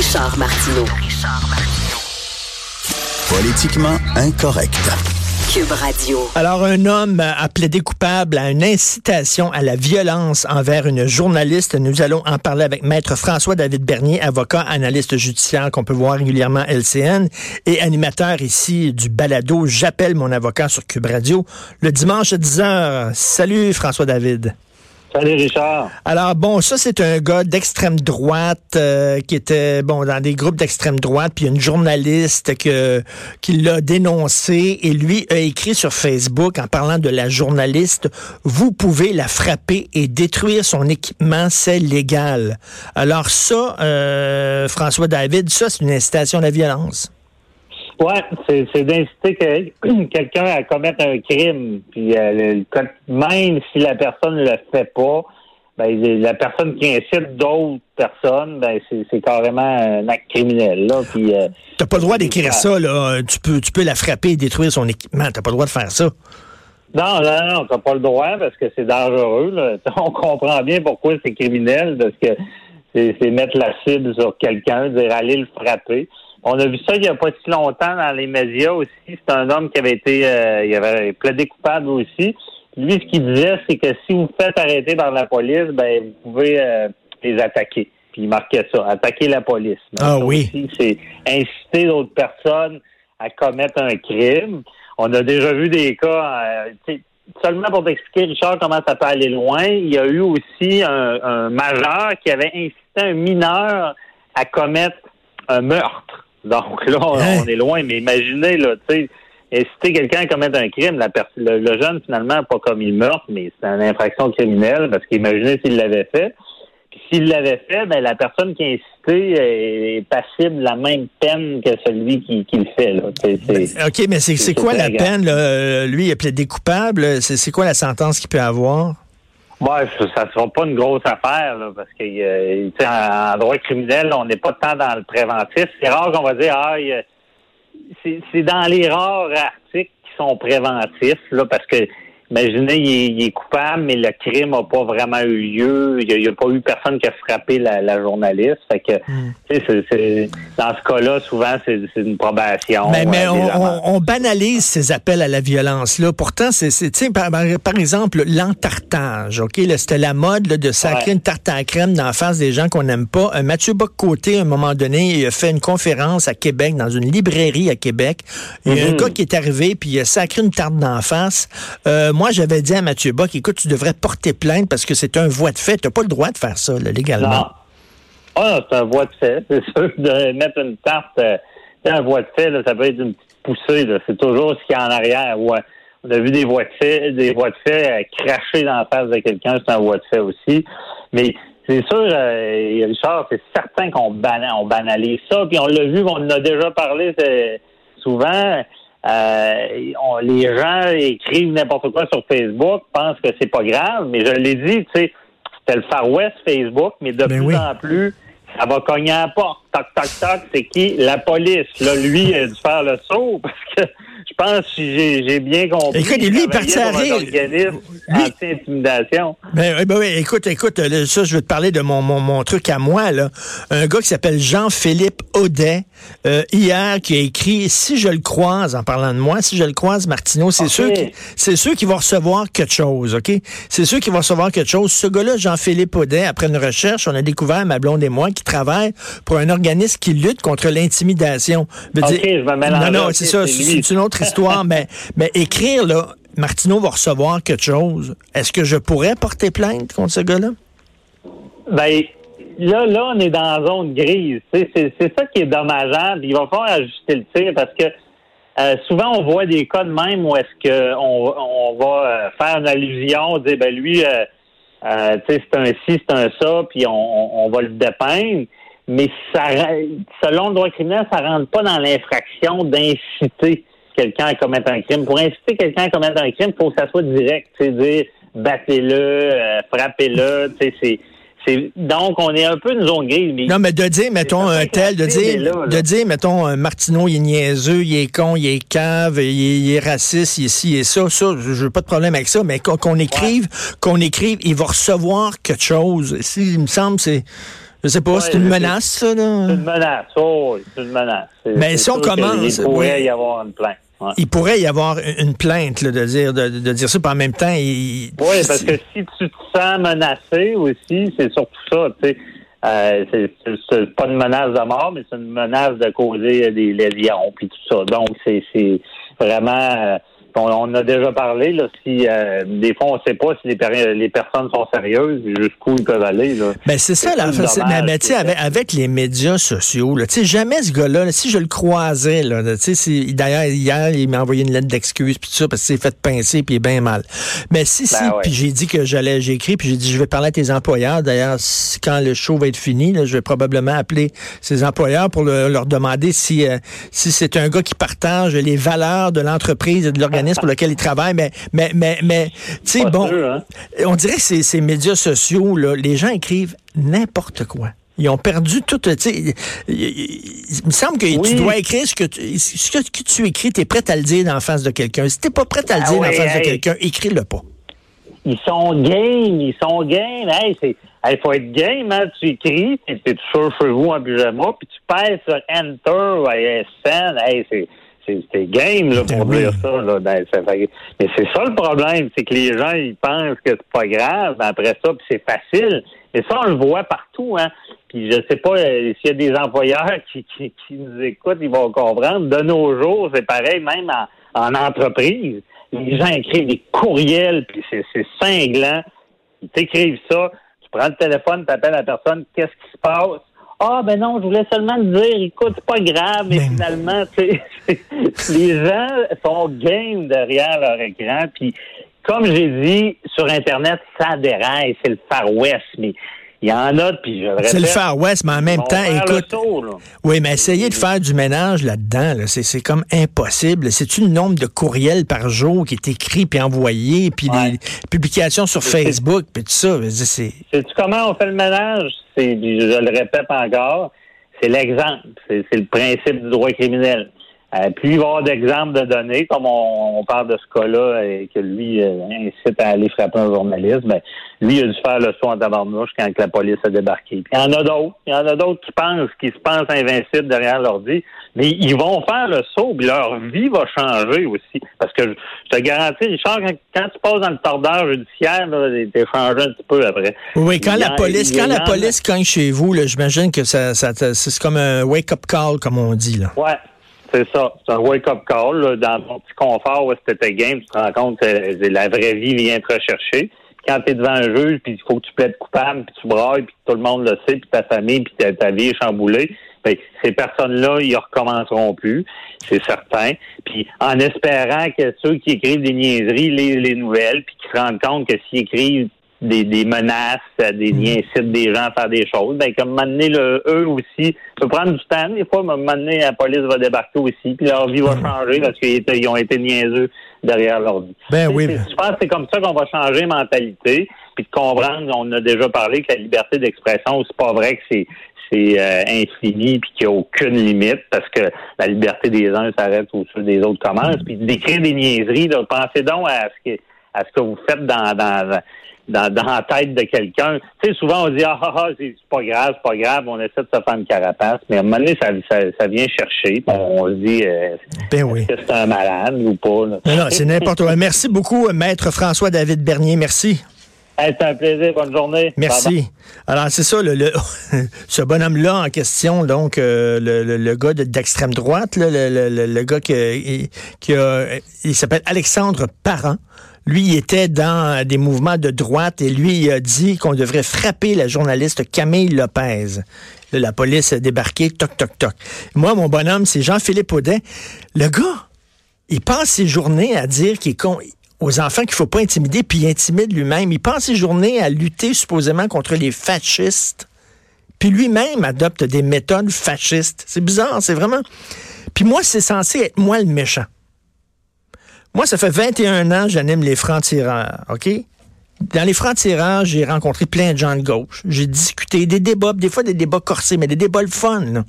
Richard Martineau. Politiquement incorrect. Cube Radio. Alors, un homme a plaidé coupable à une incitation à la violence envers une journaliste. Nous allons en parler avec Maître François-David Bernier, avocat, analyste judiciaire qu'on peut voir régulièrement à LCN et animateur ici du balado J'appelle mon avocat sur Cube Radio le dimanche à 10h. Salut François-David. Salut Richard. Alors bon, ça c'est un gars d'extrême droite euh, qui était bon dans des groupes d'extrême droite, puis une journaliste que qui l'a dénoncé et lui a écrit sur Facebook en parlant de la journaliste, vous pouvez la frapper et détruire son équipement, c'est légal. Alors ça, euh, François David, ça c'est une incitation à la violence. Ouais, c'est d'inciter quelqu'un à commettre un crime. Puis euh, même si la personne ne le fait pas, ben, la personne qui incite d'autres personnes, ben, c'est carrément un acte criminel. Là. Puis, euh, T'as pas le droit d'écrire ça, là. Tu peux, tu peux la frapper et détruire son équipement. T'as pas le droit de faire ça. Non, non, non, t'as pas le droit parce que c'est dangereux. Là. On comprend bien pourquoi c'est criminel, parce que c'est mettre la cible sur quelqu'un, dire aller le frapper. On a vu ça il n'y a pas si longtemps dans les médias aussi. C'est un homme qui avait été, euh, il avait plaidé coupable aussi. Lui, ce qu'il disait, c'est que si vous faites arrêter par la police, ben vous pouvez euh, les attaquer. Puis il marquait ça, attaquer la police. ah oui. C'est inciter d'autres personnes à commettre un crime. On a déjà vu des cas. Euh, seulement pour t'expliquer, Richard, comment ça peut aller loin. Il y a eu aussi un, un majeur qui avait incité un mineur à commettre un meurtre. Donc là, on, est loin, mais imaginez, là, tu sais, inciter quelqu'un à commettre un crime, la le, jeune, finalement, pas comme il meurt, mais c'est une infraction criminelle, parce qu'imaginez s'il l'avait fait. Puis s'il l'avait fait, ben, la personne qui a incité est passible de la même peine que celui qui, qui le fait. Là. Ben, OK, mais c'est quoi la peine? Là? Lui, il a plaidé coupable. C'est quoi la sentence qu'il peut avoir? Ouais, ça sera pas une grosse affaire, là, parce que euh, en, droit criminel, on n'est pas tant dans le préventif. C'est rare qu'on va dire ah c'est dans les rares articles qui sont préventifs, là, parce que Imaginez, il est, coupable, mais le crime n'a pas vraiment eu lieu. Il n'y a, pas eu personne qui a frappé la, journaliste. Fait que, hmm. dans ce cas-là, souvent, c'est une probation. Mais, mais euh, on, banalise ces appels à la violence. Là. Pourtant, c'est, par, par exemple, l'entartage. OK? C'était la mode de sacrer une tarte à crème dans la face des gens qu'on n'aime pas. Euh, Mathieu Bock-Côté, à un moment donné, il a fait une conférence à Québec, dans une librairie à Québec. Il y a un mm-hmm. gars qui est arrivé, puis il a sacré une tarte dans la face. Euh, moi, j'avais dit à Mathieu Bock, écoute, tu devrais porter plainte parce que c'est un voie de fait. Tu n'as pas le droit de faire ça, légalement. Non. Ah, c'est un voie de fait. C'est sûr, de mettre une tarte, euh, c'est un voie de fait, ça peut être une petite poussée. C'est toujours ce qu'il y a en arrière. On a vu des voies de fait, des voies de fait euh, cracher dans la face de quelqu'un, c'est un voie de fait aussi. Mais c'est sûr, euh, Richard, c'est certain qu'on banalise ça. Puis on l'a vu, on en a déjà parlé souvent. Euh, les gens écrivent n'importe quoi sur Facebook, pensent que c'est pas grave, mais je l'ai dit, tu sais, c'était le Far West Facebook, mais de ben plus en plus, ça va cogner à la porte. Toc, toc, toc, c'est qui? La police. Là, lui, il a dû faire le saut parce que pense que j'ai bien compris. Écoute, lui, il partit à rire. Anti-intimidation. Ben, ben, oui, écoute, écoute, ça, je veux te parler de mon, mon, mon truc à moi, là. Un gars qui s'appelle Jean-Philippe Audet, euh, hier, qui a écrit Si je le croise, en parlant de moi, si je le croise, Martineau, c'est sûr qu'il va recevoir quelque chose, OK? C'est sûr qu'il va recevoir quelque chose. Ce gars-là, Jean-Philippe Audet, après une recherche, on a découvert, ma blonde et moi, qui travaille pour un organisme qui lutte contre l'intimidation. OK, je Non, non, c'est ça, c'est une autre histoire, mais, écrire, là, Martineau va recevoir quelque chose. Est-ce que je pourrais porter plainte contre ce gars-là? Ben, là, là, on est dans la zone grise. C'est ça qui est dommageable. Il va falloir ajuster le tir parce que euh, souvent, on voit des cas de même où est-ce qu'on on va euh, faire une allusion, dire, ben lui, euh, c'est un ci, c'est un ça, puis on, on, va le dépeindre. Mais ça, selon le droit criminel, ça rentre pas dans l'infraction d'inciter quelqu'un à commettre un crime. Pour inciter quelqu'un à commettre un crime, il faut que ça soit direct. C'est dire battez-le, euh, frappez-le. C'est donc, on est un peu une zone grise. non, mais de dire, mettons, un tel, de dire, de dire, mettons, un Martineau, il est niaiseux, il est con, il est cave, il est, raciste, il est ci et ça, ça, je n'ai pas de problème avec ça, mais qu'on écrive, qu'on écrive, il va recevoir quelque chose. Si, il me semble, c'est Je sais pas, c'est une menace, ça, là? C'est une menace, oh, c'est une menace. Mais si on commence... Il pourrait y avoir une plainte. Il pourrait y avoir une plainte là, de dire de, dire ça, puis en même temps, il... Oui, parce que si tu te sens menacé aussi, c'est surtout ça, tu sais. Euh, c'est pas une menace de mort, mais c'est une menace de causer des lésions puis tout ça. Donc, c'est vraiment on, a déjà parlé, là, si euh, des fois on ne sait pas si les, les personnes sont sérieuses, jusqu'où ils peuvent aller. Là. Ben c'est ça, là, mais, mais avec, avec, les médias sociaux, là, jamais ce gars-là, si je le croisais, là, d'ailleurs, hier, il m'a envoyé une lettre d'excuse puis tout ça, parce qu'il s'est fait pincer puis il est bien mal. Mais si, si, ben puis j'ai dit que j'allais, j'ai écrit, puis j'ai dit je vais parler à tes employeurs. D'ailleurs, quand le show va être fini, là, je vais probablement appeler ses employeurs pour leur demander si, euh, si c'est un gars qui partage les valeurs de l'entreprise et de l'organisation pour lequel il travaille, mais, mais, mais, mais tu sais, bon, hein? on dirait que ces, ces médias sociaux, là, les gens écrivent n'importe quoi. Ils ont perdu tout. Il, il me semble que tu dois écrire ce que tu, ce que tu écris, tu es prêt à le dire en face de quelqu'un. Si tu n'es pas prêt à le ah dire en face de quelqu'un, écris-le pas. Ils sont game, ils sont game. Hey, c'est. Il faut être game, hein? tu écris, tu es sûr chez vous en pyjama, puis tu pèses sur Enter ou SN, hey, c'est c'est game là, pour ben dire ça. Là, mais c'est ça le problème, c'est que les gens ils pensent que c'est pas grave, après ça, puis c'est facile. Et ça, on le voit partout, hein. Puis je sais pas euh, s'il y a des employeurs qui, qui, nous écoutent, ils vont comprendre. De nos jours, c'est pareil, même en, entreprise. Les gens écrivent des courriels, puis c'est cinglant. Ils t'écrivent ça, tu prends le téléphone, tu appelles la personne, qu'est-ce qui se passe? Ah, ben non, je voulais seulement te dire, écoute, c'est pas grave, mais, finalement, les gens sont game derrière leur écran, puis comme j'ai dit, sur Internet, ça déraille, c'est le Far West, mais il y en a, puis je le C'est le Far West, mais en même temps, écoute. oui, mais essayer de faire du ménage là-dedans, là, c'est comme impossible. C'est-tu le nombre de courriels par jour qui est écrit puis envoyé, puis les publications sur Facebook, puis tout ça? Sais-tu comment on fait le ménage? Je le répète encore, c'est l'exemple. C'est le principe du droit criminel. Euh, plus il va y avoir d'exemples de données, comme on, parle de ce cas-là et que lui euh, incite à aller frapper un journaliste, ben, lui il a dû faire le saut en tabarnouche quand la police a débarqué. Puis il y en a d'autres. Il y en a d'autres qui pensent, qui se pensent invincibles derrière l'ordi, mais ils vont faire le saut, puis leur vie va changer aussi. Parce que je te garantis, Richard, quand, tu passes dans le tordeur judiciaire, t'es changé un petit peu après. Oui, quand la police, quand la police cogne chez vous, j'imagine que ça, ça c'est comme un wake-up call, comme on dit. Là. Ouais. C'est ça. C'est un wake-up call. Dans ton petit confort où c'était game, tu te rends compte que la vraie vie vient te rechercher. Quand tu es devant un juge, puis il faut que tu plaides coupable, puis tu brailles, puis tout le monde le sait, puis ta famille, puis ta, vie est chamboulée, bien, ces personnes-là, ils recommenceront plus, c'est certain. Puis en espérant que ceux qui écrivent des niaiseries lisent les nouvelles, puis qui se rendent compte que s'ils écrivent des, des menaces, des liens mhm. incitent des gens à faire des choses. Ben, comme maintenant, le, eux aussi, ça peut prendre du temps. Des fois, maintenant, la police va débarquer aussi, puis leur vie va mhm. changer parce qu'ils ont été niaiseux derrière leur vie. Ben oui. Je pense que c'est comme ça qu'on va changer mentalité, puis de comprendre, on a déjà parlé que la liberté d'expression, c'est pas vrai que c'est c'est euh, infini puis qu'il n'y a aucune limite parce que la liberté des uns s'arrête au dessus des autres commence. Puis d'écrire des niaiseries, là, pensez donc à ce que à ce que vous faites dans, dans dans, la tête de quelqu'un. Tu sais, souvent, on dit, ah, ah, ah c'est pas grave, c'est pas grave, on essaie de se faire une carapace, mais à un moment donné, ça, ça, vient chercher, on, se dit, euh, ben oui. est-ce que c'est un malade ou pas? Non, non, c'est n'importe quoi. Merci beaucoup, Maître François-David Bernier. Merci. c'est un plaisir. Bonne journée. Merci. Alors, c'est ça, le, ce bonhomme-là en question, donc, euh, le, le, gars d'extrême droite, le, le, gars qui, qui a, il s'appelle Alexandre Parent. Lui, il était dans des mouvements de droite et lui, il a dit qu'on devrait frapper la journaliste Camille Lopez. la police a débarqué, toc, toc, toc. Moi, mon bonhomme, c'est Jean-Philippe Audet. Le gars, il passe ses journées à dire qu'il est con aux enfants qu'il faut pas intimider, puis il intimide lui-même. Il passe ses journées à lutter supposément contre les fascistes, puis lui-même adopte des méthodes fascistes. C'est bizarre, c'est vraiment... Puis moi, c'est censé être moi le méchant. Moi, ça fait 21 ans que j'anime les francs-tireurs, OK? Dans les francs-tireurs, j'ai rencontré plein de gens de gauche. J'ai discuté des débats, des fois des débats corsés, mais des débats le fun.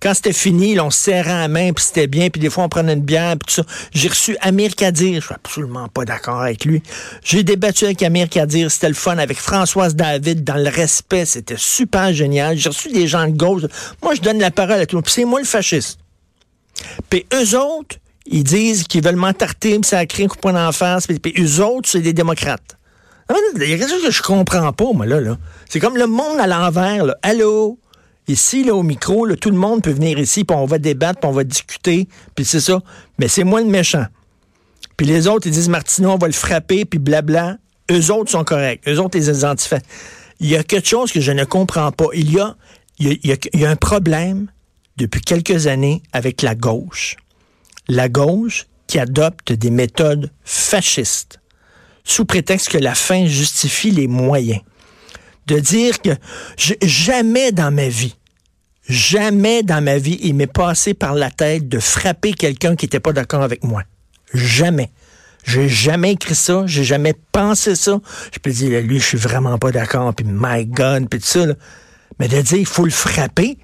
Quand c'était fini, là, on se serrait la main, puis c'était bien, puis des fois on prenait une bière, puis tout ça. J'ai reçu Amir Kadir, je suis absolument pas d'accord avec lui. J'ai débattu avec Amir Kadir, c'était le fun, avec Françoise David, dans le respect, c'était super génial. J'ai reçu des gens de gauche. Moi, je donne la parole à tout le monde, puis c'est moi le fasciste. Puis eux autres, ils disent qu'ils veulent m'entarter, puis ça a créé un coup de poing d'en face, puis, puis eux autres, c'est des démocrates. Il y a quelque chose que je comprends pas, moi, là. là. C'est comme le monde à l'envers, là. Allô? Ici, là, au micro, là, tout le monde peut venir ici, puis on va débattre, puis on va discuter, puis c'est ça. Mais c'est moi le méchant. Puis les autres, ils disent, Martineau, on va le frapper, puis blabla. Eux autres sont corrects. Eux autres, les identifient. Il y a quelque chose que je ne comprends pas. Il y a, il y a, il y a un problème depuis quelques années avec la gauche. La gauche qui adopte des méthodes fascistes sous prétexte que la fin justifie les moyens de dire que jamais dans ma vie, jamais dans ma vie, il m'est passé par la tête de frapper quelqu'un qui n'était pas d'accord avec moi. Jamais. J'ai jamais écrit ça, j'ai jamais pensé ça. Je peux dire, lui, je suis vraiment pas d'accord, puis my God, puis tout ça. Mais de dire, il faut le frapper,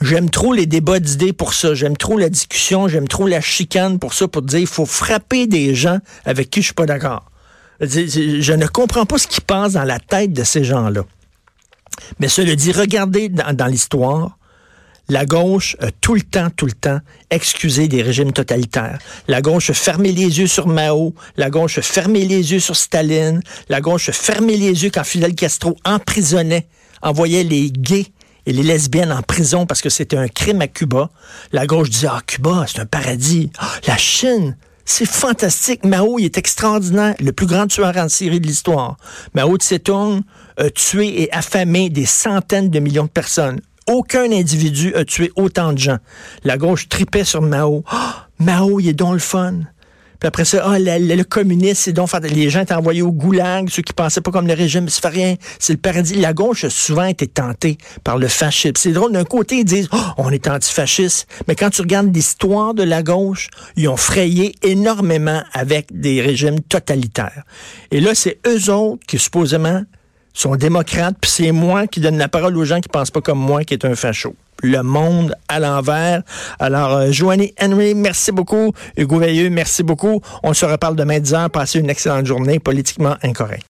J'aime trop les débats d'idées pour ça. J'aime trop la discussion. J'aime trop la chicane pour ça, pour dire il faut frapper des gens avec qui je suis pas d'accord. Je ne comprends pas ce qui passe dans la tête de ces gens-là. Mais cela dit, regardez dans, dans l'histoire, la gauche a tout le temps, tout le temps excusé des régimes totalitaires. La gauche a fermé les yeux sur Mao, la gauche a fermé les yeux sur Staline, la gauche a fermé les yeux quand Fidel Castro emprisonnait, envoyait les gays et les lesbiennes en prison parce que c'était un crime à Cuba. La gauche disait, ah, Cuba, c'est un paradis. Ah, la Chine, c'est fantastique. Mao, il est extraordinaire, le plus grand tueur en série de l'histoire. Mao Tse-tung a tué et affamé des centaines de millions de personnes. Aucun individu a tué autant de gens. La gauche tripait sur Mao. Oh, Mao, il est donc le fun. Puis après ça, ah, le, le, communisme, c'est donc les gens étaient envoyés au goulag, ceux qui pensaient pas comme le régime, ça fait rien, c'est le paradis. La gauche a souvent été tentée par le fascisme. C'est drôle, d'un côté, ils disent, oh, on est antifasciste, mais quand tu regardes l'histoire de la gauche, ils ont frayé énormément avec des régimes totalitaires. Et là, c'est eux autres qui, supposément, sont démocrates, puis c'est moi qui donne la parole aux gens qui pensent pas comme moi, qui est un facho le monde à l'envers. Alors, euh, Joanie Henry, merci beaucoup. Hugo Veilleux, merci beaucoup. On se reparle demain 10 heures. Passez une excellente journée politiquement incorrecte.